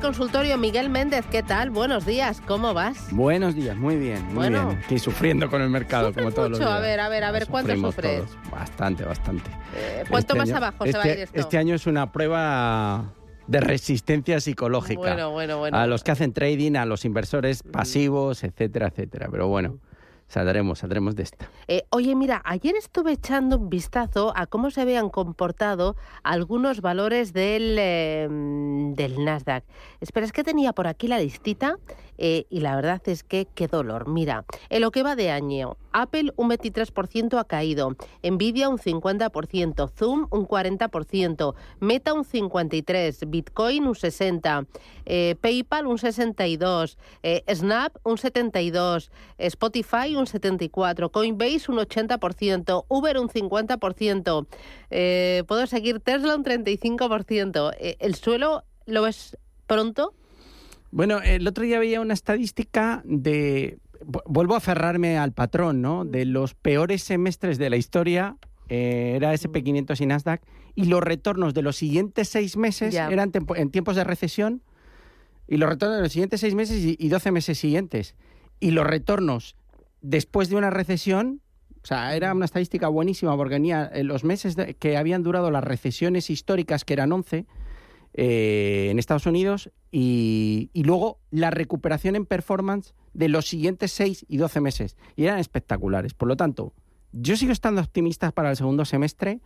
Consultorio. Miguel Méndez, ¿qué tal? Buenos días, ¿cómo vas? Buenos días, muy bien, muy Bueno. bien. Estoy sufriendo con el mercado, ¿Sufres como todos los mucho? días. A ver, a ver, a ver, ¿cuánto sufres? todos. Bastante, bastante. Eh, ¿Cuánto Este más año- abajo se va a este- ir esto? Este año es una prueba de resistencia psicológica. Bueno, bueno, bueno. A los que hacen trading, a los inversores pasivos, etcétera, etcétera. Pero bueno, saldremos, saldremos de esta. Eh, oye, mira, ayer estuve echando un vistazo a cómo se habían comportado algunos valores del, eh, del Nasdaq. Espera, es que tenía por aquí la listita eh, y la verdad es que qué dolor. Mira, en lo que va de año, Apple un 23% ha caído, Nvidia un 50%, Zoom un 40%, Meta un 53%, Bitcoin un 60%, eh, PayPal un 62%, eh, Snap un 72%, Spotify un 74%, Coinbase un 80%, Uber un 50%, eh, puedo seguir Tesla un 35%. Eh, ¿El suelo lo ves pronto? Bueno, el otro día veía una estadística de. vu- Vuelvo a aferrarme al patrón, ¿no? De los peores semestres de la historia. eh, era SP500 y Nasdaq. Y los retornos de los siguientes seis meses eran tempo- en tiempos de recesión. Y los retornos de los siguientes seis meses y, 12 meses siguientes. Y los retornos después de una recesión. O sea, era una estadística buenísima porque venía eh, los meses de- que habían durado las recesiones históricas, que eran 11, eh, en Estados Unidos y, luego la recuperación en performance de los siguientes 6 y 12 meses. Y eran espectaculares. Por lo tanto, yo sigo estando optimista para el segundo semestre.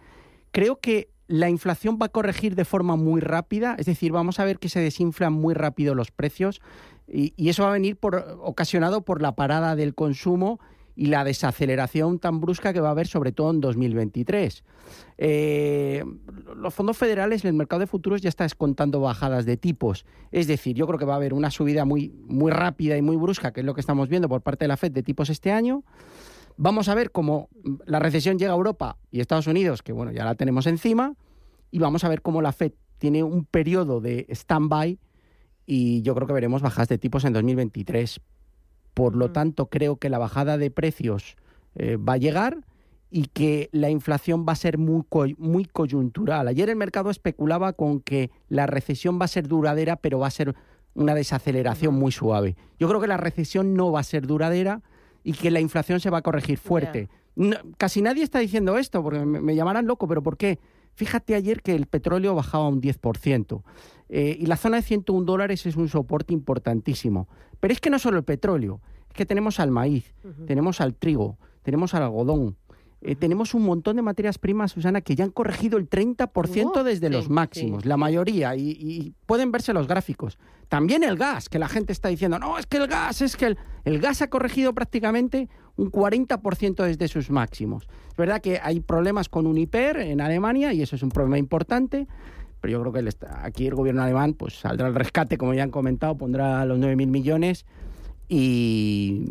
Creo que la inflación va a corregir de forma muy rápida, es decir, vamos a ver que se desinflan muy rápido los precios y, y eso va a venir por, ocasionado por la parada del consumo y la desaceleración tan brusca que va a haber sobre todo en 2023. Eh, los fondos federales, el mercado de futuros ya está descontando bajadas de tipos. Es decir, yo creo que va a haber una subida muy, muy rápida y muy brusca, que es lo que estamos viendo por parte de la Fed de tipos este año. Vamos a ver cómo la recesión llega a Europa y Estados Unidos, que bueno, ya la tenemos encima, y vamos a ver cómo la Fed tiene un periodo de stand-by y yo creo que veremos bajas de tipos en 2023. Por lo tanto, creo que la bajada de precios eh, va a llegar y que la inflación va a ser muy, muy coyuntural. Ayer el mercado especulaba con que la recesión va a ser duradera, pero va a ser una desaceleración muy suave. Yo creo que la recesión no va a ser duradera y que la inflación se va a corregir fuerte. No- casi nadie está diciendo esto, porque me, me llamarán loco, pero ¿por qué? Fíjate ayer que el petróleo bajaba un 10%. eh, y la zona de 101 dólares es un soporte importantísimo. Pero es que no solo el petróleo, es que tenemos al maíz, tenemos al trigo, tenemos al algodón, eh, tenemos un montón de materias primas, Susana, que ya han corregido el 30% Oh, desde sí, los máximos, sí, la mayoría, y, y pueden verse los gráficos. También el gas, que la gente está diciendo, no, es que el gas, es que el, el gas ha corregido prácticamente un 40% desde sus máximos. Es verdad que hay problemas con Uniper en Alemania y eso es un problema importante, pero yo creo que el aquí el gobierno alemán pues saldrá al rescate, como ya han comentado, pondrá los 9.000 millones y,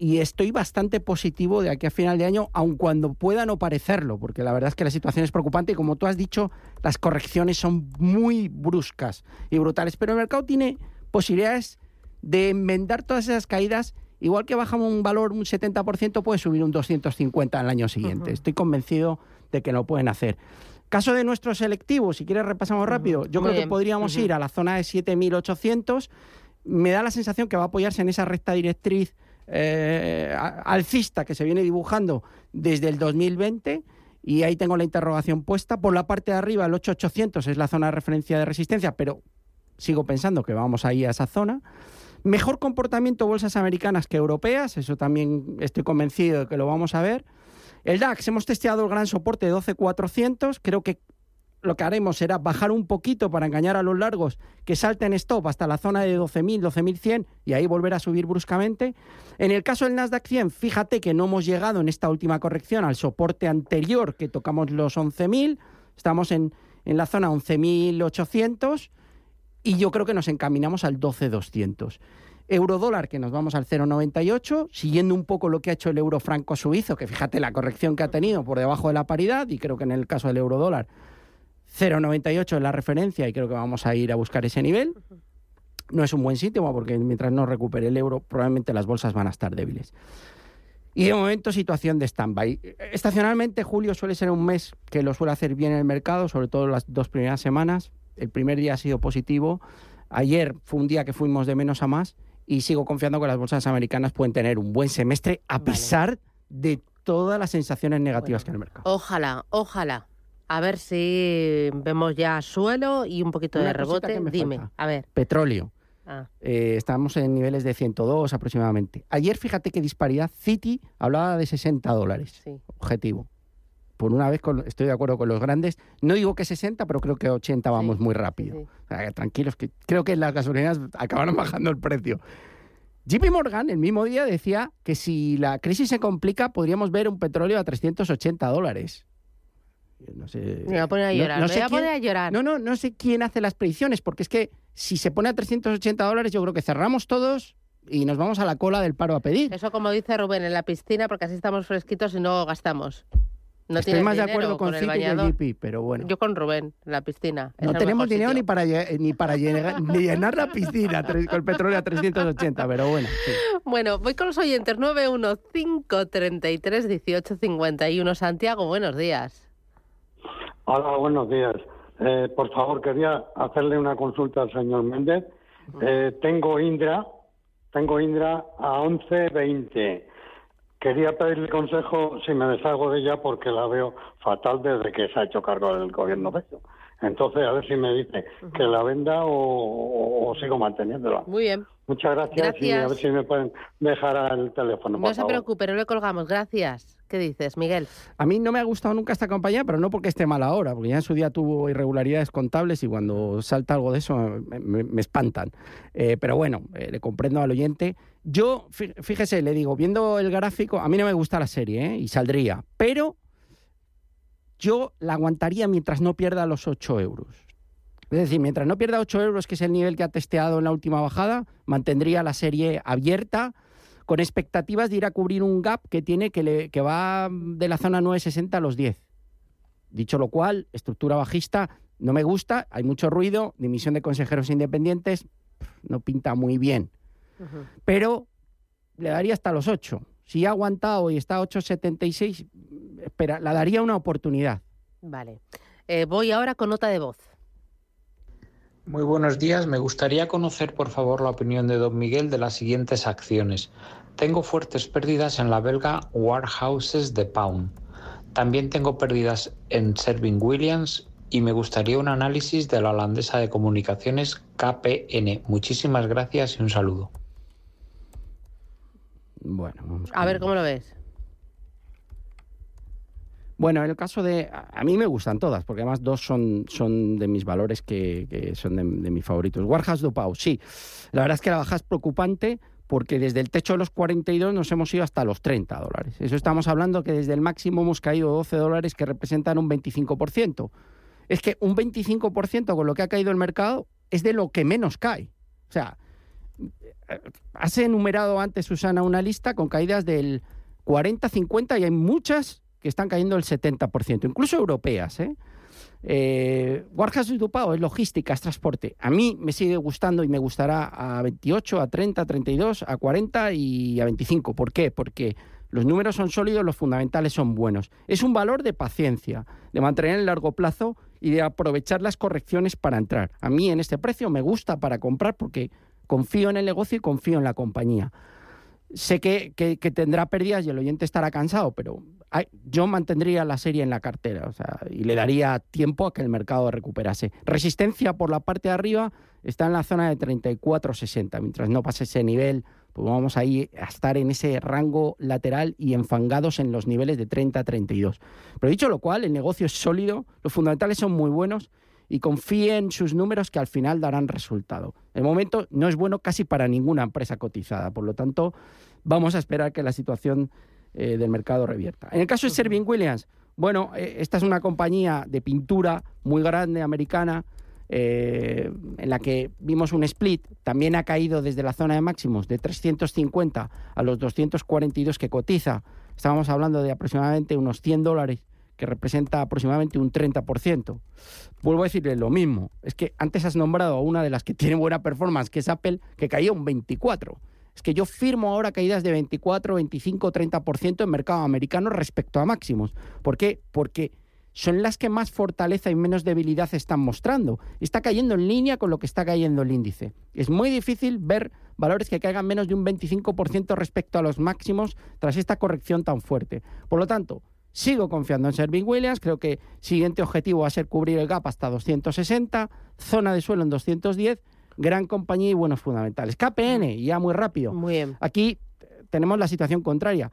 y estoy bastante positivo de aquí a final de año, aun cuando pueda no parecerlo, porque la verdad es que la situación es preocupante y como tú has dicho, las correcciones son muy bruscas y brutales, pero el mercado tiene posibilidades de enmendar todas esas caídas. Igual que bajamos un valor un 70%, puede subir un 250 al año siguiente. Estoy convencido de que lo pueden hacer. Caso de nuestro selectivo, si quieres repasamos rápido, yo Muy creo que podríamos ir a la zona de 7.800. Me da la sensación que va a apoyarse en esa recta directriz eh, alcista que se viene dibujando desde el 2020 y ahí tengo la interrogación puesta. Por la parte de arriba, el 8800 es la zona de referencia de resistencia, pero sigo pensando que vamos ahí a esa zona. Mejor comportamiento bolsas americanas que europeas, eso también estoy convencido de que lo vamos a ver. El DAX, hemos testeado el gran soporte de 12.400, creo que lo que haremos será bajar un poquito para engañar a los largos que salten stop hasta la zona de 12.000, 12.100 y ahí volver a subir bruscamente. En el caso del Nasdaq 100, fíjate que no hemos llegado en esta última corrección al soporte anterior que tocamos los 11.000, estamos en, en la zona 11.800 y yo creo que nos encaminamos al 12.200. Eurodólar, que nos vamos al 0,98, siguiendo un poco lo que ha hecho el euro franco suizo, que fíjate la corrección que ha tenido por debajo de la paridad, y creo que en el caso del eurodólar, 0,98 es la referencia y creo que vamos a ir a buscar ese nivel. No es un buen sitio porque mientras no recupere el euro, probablemente las bolsas van a estar débiles. Y de momento, situación de stand-by. Estacionalmente, julio suele ser un mes que lo suele hacer bien el mercado, sobre todo las dos primeras semanas. El primer día ha sido positivo. Ayer fue un día que fuimos de menos a más y sigo confiando que las bolsas americanas pueden tener un buen semestre a pesar de todas las sensaciones negativas que hay en el mercado. Ojalá, ojalá. A ver si vemos ya suelo y un poquito de rebote. Dime, a ver. Petróleo. Ah. Eh, estamos en niveles de 102 aproximadamente. Ayer, fíjate qué disparidad. City hablaba de 60 dólares. Objetivo. Por una vez estoy de acuerdo con los grandes. No digo que 60, pero creo que 80 vamos muy rápido. tranquilos, que creo que las gasolineras acabaron bajando el precio. JP Morgan el mismo día decía que si la crisis se complica podríamos ver un petróleo a 380 dólares. No sé. Me voy a poner a llorar. No, sé voy a, llorar. No, no, no sé quién hace las predicciones, porque es que si se pone a 380 dólares, yo creo que cerramos todos y nos vamos a la cola del paro a pedir. Eso, como dice Rubén, en la piscina, porque así estamos fresquitos y no gastamos. No Estoy más de acuerdo con, con y pero bueno. Yo con Rubén, en la piscina. no tenemos dinero ni para, ni para llenar, llenar la piscina con el petróleo a 380, pero bueno. Bueno, voy con los oyentes. 915331851. Santiago, buenos días. Hola, buenos días. Eh, por favor, quería hacerle una consulta al señor Méndez. Eh, tengo Indra, tengo Indra a 11.20. Quería pedirle consejo si me deshago de ella porque la veo fatal desde que se ha hecho cargo del gobierno Entonces, a ver si me dice que la venda o, sigo manteniéndola. Muy bien. Muchas gracias, y a ver si me pueden dejar el teléfono. No se preocupe, no le colgamos. Gracias. ¿Qué dices, Miguel? A mí no me ha gustado nunca esta compañía, pero no porque esté mal ahora, porque ya en su día tuvo irregularidades contables y cuando salta algo de eso me, espantan. Eh, pero bueno, eh, le comprendo al oyente. Yo, fíjese, le digo, viendo el gráfico, a mí no me gusta la serie ¿eh? y saldría, pero yo la aguantaría mientras no pierda los 8 euros. Es decir, mientras no pierda 8 euros, que es el nivel que ha testeado en la última bajada, mantendría la serie abierta con expectativas de ir a cubrir un gap que tiene que, le, que va de la zona 960 a los 10. Dicho lo cual, estructura bajista no me gusta, hay mucho ruido, dimisión de consejeros independientes, no pinta muy bien. Pero le daría hasta los 8. Si ha aguantado y está a 8,76, espera, la daría una oportunidad. Vale. Eh, voy ahora con nota de voz. Muy buenos días. Me gustaría conocer, por favor, la opinión de don Miguel de las siguientes acciones. Tengo fuertes pérdidas en la belga Warehouses de Pound. También tengo pérdidas en Serving Williams y me gustaría un análisis de la holandesa de comunicaciones KPN. Muchísimas gracias y un saludo. Bueno, vamos a ver cómo lo ves. Bueno, en el caso de... A mí me gustan todas, porque además dos son, son de mis valores que, son de, mis favoritos. Warhouse de Pau, sí. La verdad es que la baja es preocupante porque desde el techo de los 42 nos hemos ido hasta los 30 dólares. Eso estamos hablando que desde el máximo hemos caído 12 dólares que representan un 25%. Es que un 25% con lo que ha caído el mercado es de lo que menos cae. O sea, has enumerado antes, Susana, una lista con caídas del 40, 50 y hay muchas que están cayendo el 70%, incluso europeas. ¿eh? Eh, Warhouse Dupao es logística, es transporte. A mí me sigue gustando y me gustará a 28, a 30, a 32, a 40 y a 25. ¿Por qué? Porque los números son sólidos, los fundamentales son buenos. Es un valor de paciencia, de mantener en el largo plazo y de aprovechar las correcciones para entrar. A mí en este precio me gusta para comprar porque confío en el negocio y confío en la compañía. Sé que, que tendrá pérdidas y el oyente estará cansado, pero yo mantendría la serie en la cartera o sea, y le daría tiempo a que el mercado recuperase. Resistencia por la parte de arriba está en la zona de 34-60. Mientras no pase ese nivel, pues vamos a, ir a estar en ese rango lateral y enfangados en los niveles de 30-32. Pero dicho lo cual, el negocio es sólido, los fundamentales son muy buenos y confíe en sus números que al final darán resultado. El momento no es bueno casi para ninguna empresa cotizada, por lo tanto, vamos a esperar que la situación eh, del mercado revierta. En el caso de Serving Williams, bueno, eh, esta es una compañía de pintura muy grande, americana, eh, en la que vimos un split, también ha caído desde la zona de máximos de 350 a los 242 que cotiza. Estábamos hablando de aproximadamente unos 100 dólares, que representa aproximadamente un 30%. Vuelvo a decirle lo mismo, es que antes has nombrado a una de las que tiene buena performance, que es Apple, que caía un 24%. Es que yo firmo ahora caídas de 24, 25, 30% en mercado americano respecto a máximos. ¿Por qué? Porque son las que más fortaleza y menos debilidad están mostrando. Está cayendo en línea con lo que está cayendo el índice. Es muy difícil ver valores que caigan menos de un 25% respecto a los máximos tras esta corrección tan fuerte. Por lo tanto, sigo confiando en Serving Williams. Creo que siguiente objetivo va a ser cubrir el gap hasta 260, zona de suelo en 210, gran compañía y buenos fundamentales. KPN, ya muy rápido. Muy bien. Aquí tenemos la situación contraria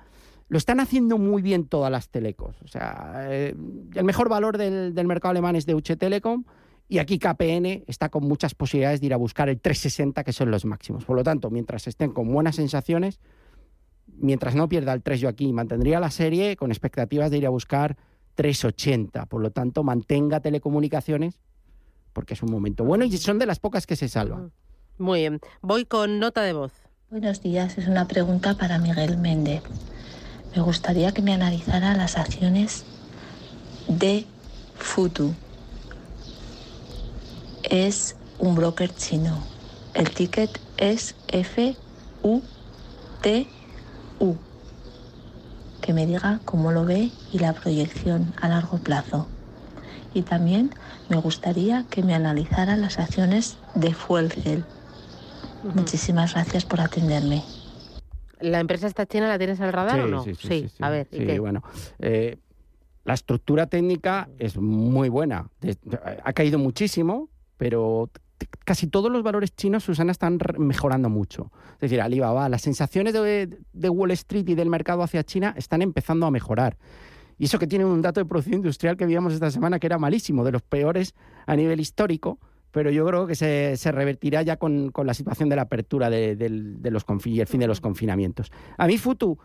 lo están haciendo muy bien todas las telecos. O sea, eh, el mejor valor del, mercado alemán es Deutsche Telekom y aquí KPN está con muchas posibilidades de ir a buscar el 360, que son los máximos. Por lo tanto, mientras estén con buenas sensaciones, mientras no pierda el 3 yo aquí, mantendría la serie con expectativas de ir a buscar 380. Por lo tanto, mantenga telecomunicaciones porque es un momento bueno y son de las pocas que se salvan. Muy bien. Voy con nota de voz. Buenos días, es una pregunta para Miguel Méndez me gustaría que me analizara las acciones de Futu. Es un broker chino. El ticket es FUTU. Que me diga cómo lo ve y la proyección a largo plazo. Y también me gustaría que me analizara las acciones de Fuelcel. Muchísimas gracias por atenderme. ¿La empresa esta china la tienes al radar o no? Sí, sí, a ver. Sí, bueno. Eh, la estructura técnica es muy buena. Ha caído muchísimo, pero casi todos los valores chinos, Susana, están mejorando mucho. Es decir, Alibaba, las sensaciones de, de, Wall Street y del mercado hacia China están empezando a mejorar. Y eso que tiene un dato de producción industrial que vimos esta semana que era malísimo, de los peores a nivel histórico, pero yo creo que se, revertirá ya con, la situación de la apertura de, los y el fin de los confinamientos. A mí Futu,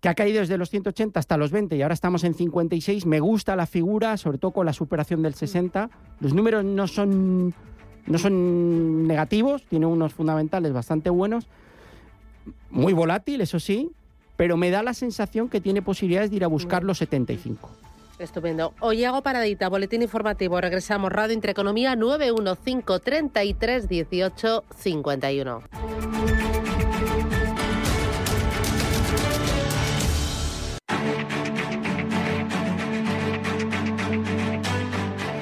que ha caído desde los 180 hasta los 20 y ahora estamos en 56, me gusta la figura, sobre todo con la superación del 60. Los números no son, no son negativos, tiene unos fundamentales bastante buenos, muy volátil, eso sí, pero me da la sensación que tiene posibilidades de ir a buscar los 75. Estupendo. Hoy hago paradita, boletín informativo. Regresamos, Radio Intereconomía 915 33 18 51.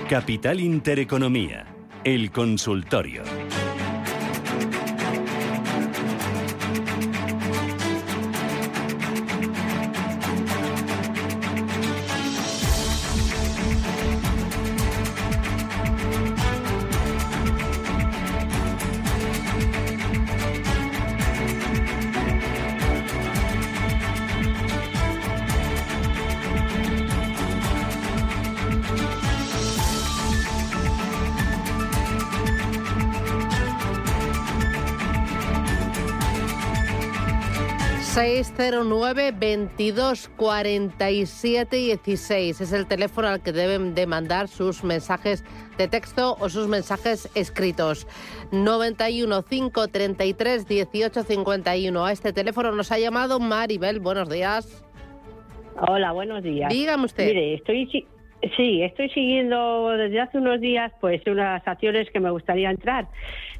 Capital Intereconomía, el consultorio. 609 22 47 16 es el teléfono al que deben de mandar sus mensajes de texto o sus mensajes escritos. 91 5 33 18 51. A este teléfono nos ha llamado Maribel. Buenos días. Hola, buenos días. Dígame usted. Mire, estoy Sí, estoy siguiendo desde hace unos días pues unas acciones que me gustaría entrar.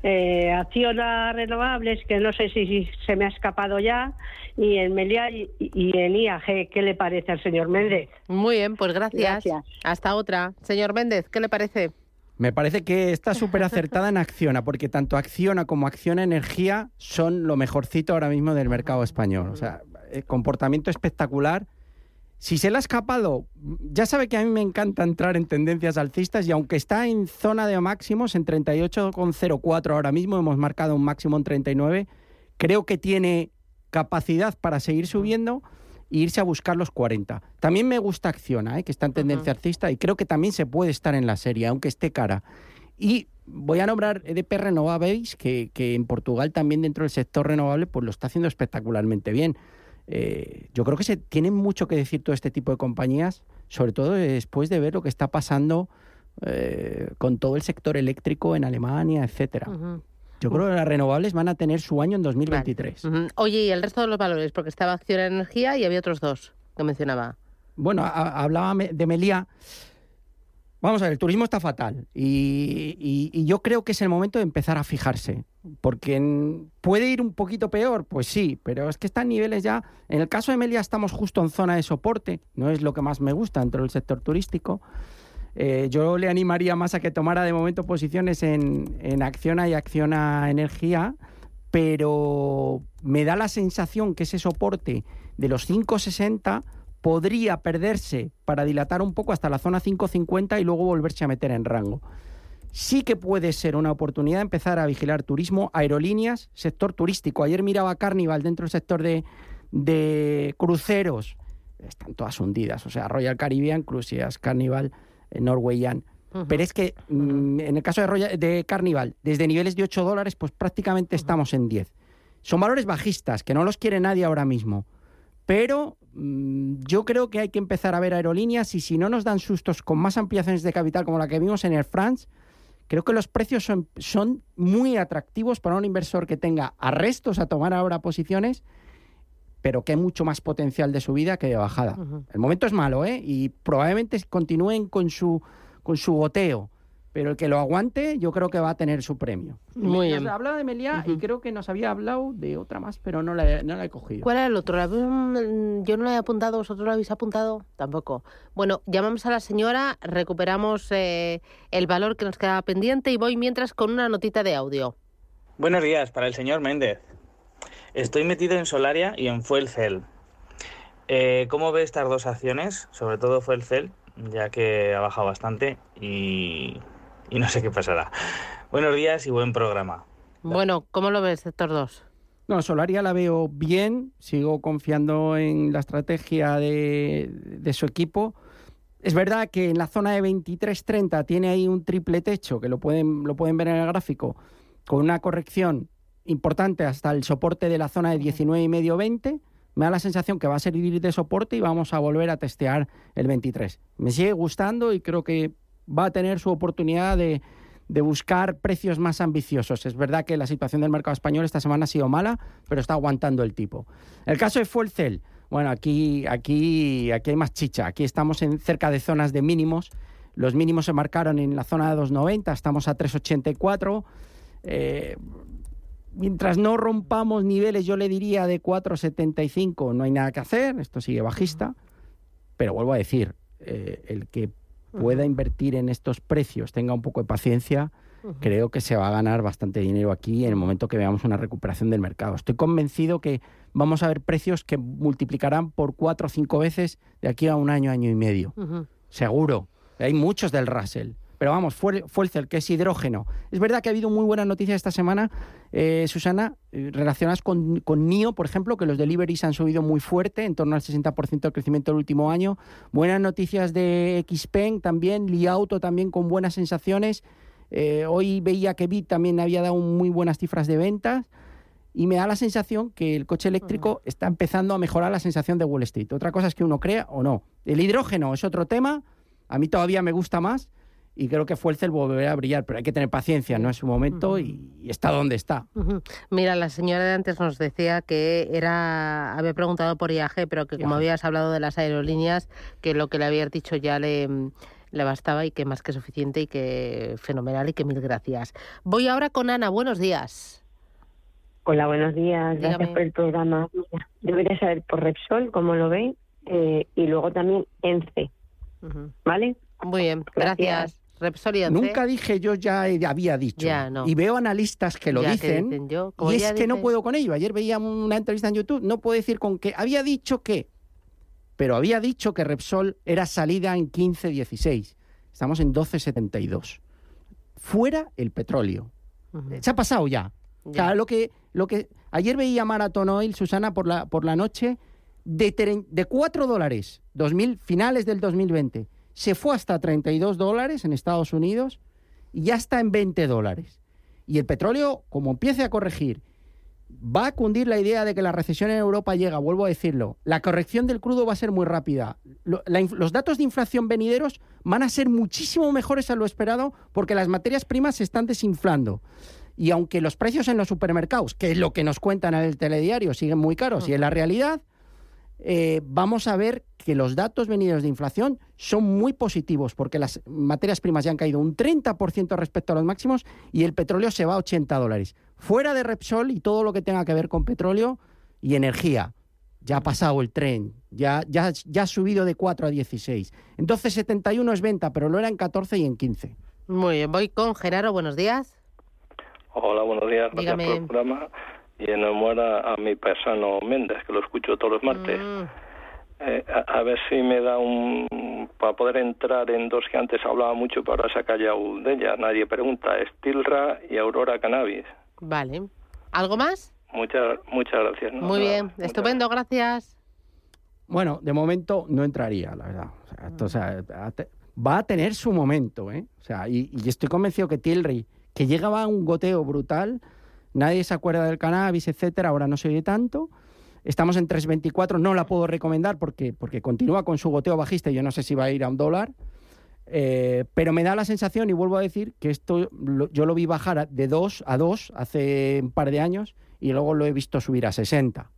Eh, acciones renovables, que no sé si, se me ha escapado ya, y en Meliá y, en IAG. ¿Qué le parece al señor Méndez? Muy bien, pues gracias. Hasta otra. Señor Méndez, ¿qué le parece? Me parece que está súper acertada en Acciona, porque tanto Acciona como Acciona Energía son lo mejorcito ahora mismo del mercado español. O sea, eh, comportamiento espectacular si se le ha escapado, ya sabe que a mí me encanta entrar en tendencias alcistas y aunque está en zona de máximos, en 38,04 ahora mismo, hemos marcado un máximo en 39, creo que tiene capacidad para seguir subiendo e irse a buscar los 40. También me gusta Acciona, ¿eh? que está en tendencia alcista y creo que también se puede estar en la serie, aunque esté cara. Y voy a nombrar EDP Renovables, que, que en Portugal también dentro del sector renovable pues lo está haciendo espectacularmente bien. Eh, yo creo que se tiene mucho que decir todo este tipo de compañías, sobre todo después de ver lo que está pasando eh, con todo el sector eléctrico en Alemania, etcétera. Yo creo que las renovables van a tener su año en 2023. Ujú. Oye, y el resto de los valores, porque estaba Acción Energía y había otros dos que mencionaba. Bueno, a- hablaba de Melía. Vamos a ver, el turismo está fatal y, y- y yo creo que es el momento de empezar a fijarse, porque puede ir un poquito peor, pues sí, pero es que están niveles ya. En el caso de Melia estamos justo en zona de soporte, no es lo que más me gusta dentro del sector turístico. Eh, yo le animaría más a que tomara de momento posiciones en, en Acciona y Acciona Energía, pero me da la sensación que ese soporte de los 560 podría perderse para dilatar un poco hasta la zona 550 y luego volverse a meter en rango. Sí que puede ser una oportunidad empezar a vigilar turismo, aerolíneas, sector turístico. Ayer miraba Carnival dentro del sector de, de cruceros. Están todas hundidas. O sea, Royal Caribbean, Crucias, Carnival, eh, Norwegian. Pero es que mm, en el caso de, Royal- de Carnival, desde niveles de 8 dólares, pues prácticamente estamos en 10. Son valores bajistas, que no los quiere nadie ahora mismo. Pero mm, yo creo que hay que empezar a ver aerolíneas y si no nos dan sustos con más ampliaciones de capital como la que vimos en Air France, creo que los precios son, son muy atractivos para un inversor que tenga arrestos a tomar ahora posiciones, pero que hay mucho más potencial de subida que de bajada. El momento es malo, ¿eh? Y probablemente continúen con su, con su goteo. Pero el que lo aguante, yo creo que va a tener su premio. Muy Nos bien. hablaba de Meliá y creo que nos había hablado de otra más, pero no la, he- no la he cogido. ¿Cuál era el otro? La- mm, Yo no lo he apuntado, ¿vosotros lo habéis apuntado? Tampoco. Bueno, llamamos a la señora, recuperamos eh, el valor que nos quedaba pendiente y voy mientras con una notita de audio. Buenos días, para el señor Méndez. Estoy metido en Solaria y en Fuel Cell. Eh, ¿Cómo ve estas dos acciones? Sobre todo Fuel Cell, ya que ha bajado bastante y, y no sé qué pasará. Buenos días y buen programa. Bueno, ¿cómo lo ves, sector 2? No, Solaria la veo bien, sigo confiando en la estrategia de, de su equipo. Es verdad que en la zona de 23.30 tiene ahí un triple techo, que lo pueden, lo pueden ver en el gráfico, con una corrección importante hasta el soporte de la zona de 19,5-20. Me da la sensación que va a servir de soporte y vamos a volver a testear el 23. Me sigue gustando y creo que va a tener su oportunidad de, de buscar precios más ambiciosos. Es verdad que la situación del mercado español esta semana ha sido mala, pero está aguantando el tipo. El caso de Fuelcel, bueno, aquí, aquí, aquí hay más chicha. Aquí estamos en cerca de zonas de mínimos. Los mínimos se marcaron en la zona de 2,90, estamos a 3,84. Eh, mientras no rompamos niveles, yo le diría de 4,75, no hay nada que hacer, esto sigue bajista. Pero vuelvo a decir, eh, el que pueda invertir en estos precios, tenga un poco de paciencia, creo que se va a ganar bastante dinero aquí en el momento que veamos una recuperación del mercado. Estoy convencido que vamos a ver precios que multiplicarán por cuatro o cinco veces de aquí a un año, año y medio. Seguro. Hay muchos del Russell. Pero vamos, fue, fue el CEL, que es hidrógeno. Es verdad que ha habido muy buenas noticias esta semana, eh, Susana, eh, relacionadas con, con NIO, por ejemplo, que los deliveries han subido muy fuerte, en torno al 60% del crecimiento del último año. Buenas noticias de Xpeng también, Liauto también con buenas sensaciones. Eh, hoy veía que Bit también había dado muy buenas cifras de ventas. Y me da la sensación que el coche eléctrico está empezando a mejorar la sensación de Wall Street. Otra cosa es que uno crea o no. El hidrógeno es otro tema. A mí todavía me gusta más y creo que Fuelcel volverá a brillar, pero hay que tener paciencia, no es su momento y, y está donde está. Mira, la señora de antes nos decía que era había preguntado por IAG, pero que como habías hablado de las aerolíneas, que lo que le habías dicho ya le, le bastaba y que más que suficiente y que fenomenal y que mil gracias. Voy ahora con Ana, buenos días. Hola, buenos días. Dígame. Gracias por el programa. Mira, yo quería saber por Repsol cómo lo ven eh, y luego también ENCE, Ujú. ¿vale? Muy bien, gracias. Gracias. Repsol y Ence. Nunca dije yo ya había dicho. Ya, no. Y veo analistas que lo Ya, dicen, yo, y es que no puedo con ello. Ayer veía una entrevista en YouTube, no puedo decir con que había dicho que, pero había dicho que Repsol era salida en 15.16. Estamos en 12.72. Fuera el petróleo. Se ha pasado ya. O sea, Ya. lo que, lo que ayer veía Marathon Oil, Susana, por la, por la noche, de, de 4 dólares, 2000, finales del 2020, se fue hasta 32 dólares en Estados Unidos y ya está en 20 dólares. Y el petróleo, como empiece a corregir, va a cundir la idea de que la recesión en Europa llega, vuelvo a decirlo. La corrección del crudo va a ser muy rápida. Los datos de inflación venideros van a ser muchísimo mejores a lo esperado porque las materias primas se están desinflando. Y aunque los precios en los supermercados, que es lo que nos cuentan en el telediario, siguen muy caros y en la realidad, eh, vamos a ver que los datos venideros de inflación son muy positivos porque las materias primas ya han caído un 30% respecto a los máximos y el petróleo se va a 80 dólares. Fuera de Repsol y todo lo que tenga que ver con petróleo y energía. Ya ha pasado el tren, ya, ya, ya ha subido de 4 a 16. Entonces 71 es venta, pero lo era en 14 y en 15. Muy bien, voy con Gerardo, buenos días. Hola, buenos días. Gracias Dígame. por el programa. Y enhorabuena a mi paisano Méndez, que lo escucho todos los martes. Mm, Eh, a, a ver si me da un... Para poder entrar en dos que antes hablaba mucho, pero ahora se ha callado de ella. Nadie pregunta. Stilra y Aurora Cannabis. vale. ¿Algo más? Muchas muchas gracias. ¿no? Muy bien, muchas estupendo, gracias. Bueno, de momento no entraría, la verdad. O sea, esto, o sea, va a tener su momento, ¿eh? O sea, y, y estoy convencido que Tilray, que llegaba a un goteo brutal, nadie se acuerda del cannabis, etcétera, ahora no se oye tanto. Estamos en 3.24, no la puedo recomendar porque, porque continúa con su goteo bajista y yo no sé si va a ir a un dólar. Eh, pero me da la sensación, y vuelvo a decir, que esto yo lo vi bajar de 2 a 2 hace un par de años y luego lo he visto subir a 60.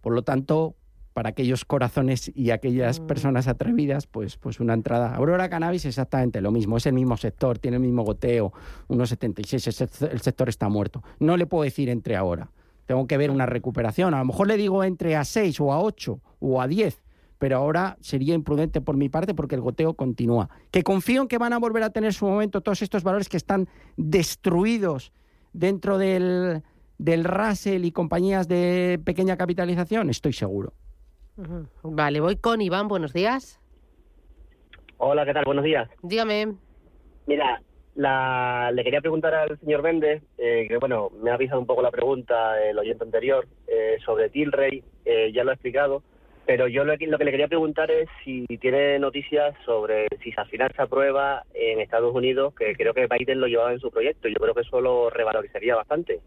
Por lo tanto, para aquellos corazones y aquellas personas atrevidas, pues, pues una entrada. Aurora Cannabis exactamente lo mismo, es el mismo sector, tiene el mismo goteo, 1,76, el sec- el sector está muerto. No le puedo decir entre ahora, tengo que ver una recuperación. A lo mejor le digo entre a 6 o a 8 o a 10, pero ahora sería imprudente por mi parte porque el goteo continúa. Que confío en que van a volver a tener su momento todos estos valores que están destruidos dentro del, del Russell y compañías de pequeña capitalización, estoy seguro. Vale, voy con Iván, buenos días. Hola, ¿qué tal? Buenos días. Dígame. Mira, la, le quería preguntar al señor Méndez, eh, que bueno, me ha avisado un poco la pregunta el oyente anterior eh, sobre Tilray, eh, ya lo ha explicado, pero yo lo, que- lo que le quería preguntar es si tiene noticias sobre si al final se aprueba en Estados Unidos, que creo que Biden lo llevaba en su proyecto, y yo creo que eso lo revalorizaría bastante.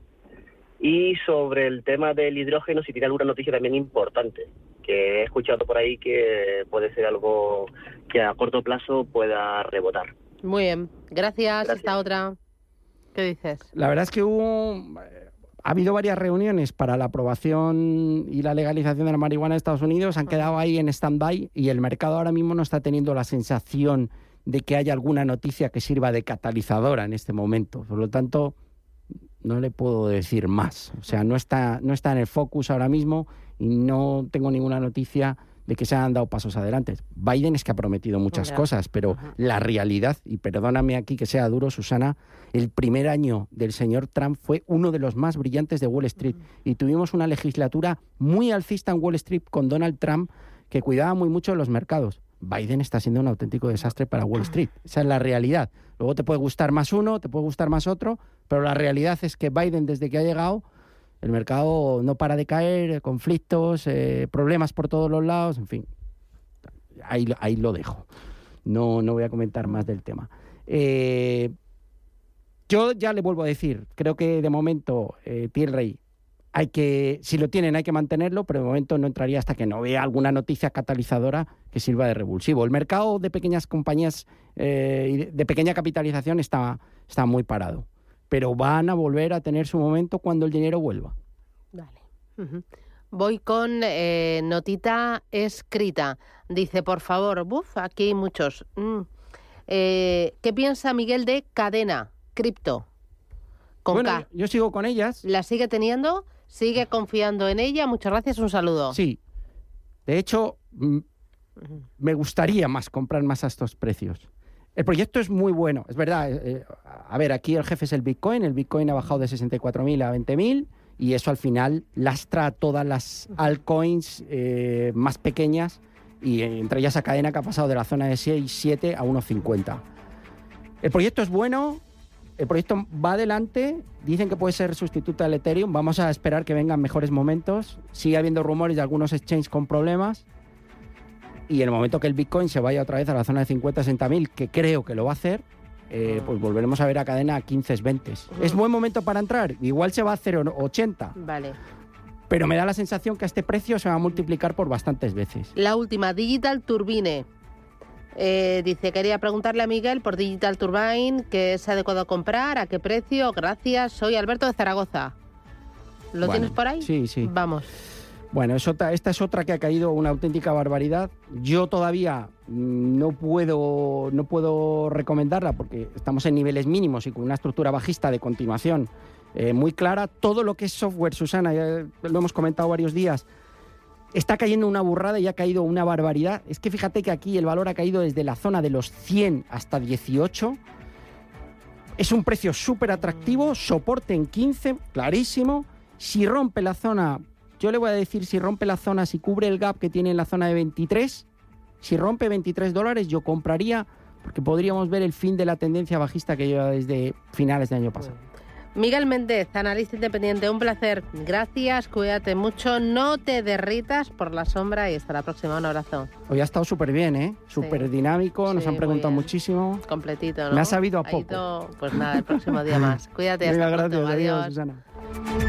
Y sobre el tema del hidrógeno, si tiene alguna noticia también importante, que he escuchado por ahí que puede ser algo que a corto plazo pueda rebotar. Muy bien, gracias. Esta otra. ¿Qué dices? La verdad es que hubo, eh, ha habido varias reuniones para la aprobación y la legalización de la marihuana en Estados Unidos, han quedado ahí en stand-by y el mercado ahora mismo no está teniendo la sensación de que haya alguna noticia que sirva de catalizadora en este momento. Por lo tanto, no le puedo decir más. O sea, no está, no está en el focus ahora mismo y no tengo ninguna noticia de que se han dado pasos adelante. Biden es que ha prometido muchas cosas, pero la realidad, y perdóname aquí que sea duro, Susana, el primer año del señor Trump fue uno de los más brillantes de Wall Street y tuvimos una legislatura muy alcista en Wall Street con Donald Trump que cuidaba muy mucho los mercados. Biden está siendo un auténtico desastre para Wall Street. Esa es la realidad. Luego te puede gustar más uno, te puede gustar más otro, pero la realidad es que Biden, desde que ha llegado, el mercado no para de caer, conflictos, eh, problemas por todos los lados, en fin. Ahí, ahí lo dejo. No, no voy a comentar más del tema. Eh, yo ya le vuelvo a decir, creo que de momento eh, Tilray hay que, si lo tienen hay que mantenerlo, pero de momento no entraría hasta que no vea alguna noticia catalizadora que sirva de revulsivo. El mercado de pequeñas compañías eh, y de, pequeña capitalización está, está muy parado, pero van a volver a tener su momento cuando el dinero vuelva. Ujú. Voy con eh, notita escrita. Dice, por favor, buf, aquí hay muchos. Mm. Eh, ¿Qué piensa Miguel de cadena, cripto? Con Bueno, K. yo sigo con ellas. ¿La sigue teniendo? ¿Sigue confiando en ella? Muchas gracias, un saludo. Sí. De hecho, me gustaría más comprar más a estos precios. El proyecto es muy bueno, es verdad. eh, eh, a ver, aquí el jefe es el Bitcoin. El Bitcoin ha bajado de 64.000 a 20.000 y eso al final lastra a todas las altcoins eh, más pequeñas y entre ellas a cadena que ha pasado de la zona de 6, 7 a 1,50. El proyecto es bueno, el proyecto va adelante, dicen que puede ser sustituto del Ethereum, vamos a esperar que vengan mejores momentos, sigue habiendo rumores de algunos exchanges con problemas y en el momento que el Bitcoin se vaya otra vez a la zona de 50, 60 mil, que creo que lo va a hacer, eh, pues volveremos a ver a cadena a 15, 20. ¿Es buen momento para entrar? Igual se va a 0,80. Vale. Pero me da la sensación que a este precio se va a multiplicar por bastantes veces. La última, Digital Turbine. Eh, dice, quería preguntarle a Miguel por Digital Turbine, ¿qué es adecuado comprar? ¿A qué precio? Gracias, soy Alberto de Zaragoza. ¿Lo Bueno, tienes por ahí? Sí, sí. Vamos. Bueno, es otra- esta es otra que ha caído una auténtica barbaridad. Yo todavía no puedo, no puedo recomendarla porque estamos en niveles mínimos y con una estructura bajista de continuación eh, muy clara. Todo lo que es software, Susana, ya lo hemos comentado varios días, está cayendo una burrada y ha caído una barbaridad. Es que fíjate que aquí el valor ha caído desde la zona de los 100 hasta 18. Es un precio súper atractivo, soporte en 15, clarísimo. Si rompe la zona, yo le voy a decir si rompe la zona, si cubre el gap que tiene en la zona de 23, si rompe 23 dólares, yo compraría, porque podríamos ver el fin de la tendencia bajista que lleva desde finales del año pasado. Miguel Méndez, analista independiente, un placer. Gracias, cuídate mucho, no te derritas por la sombra y hasta la próxima. Un abrazo. Hoy ha estado súper bien, ¿eh? Súper dinámico, nos Sí, han preguntado muchísimo. Completito, ¿no? Me ha sabido a Ha poco. ido, pues nada, el próximo día más. Cuídate, hasta Venga, pronto. gracias, adiós, Adiós. Susana.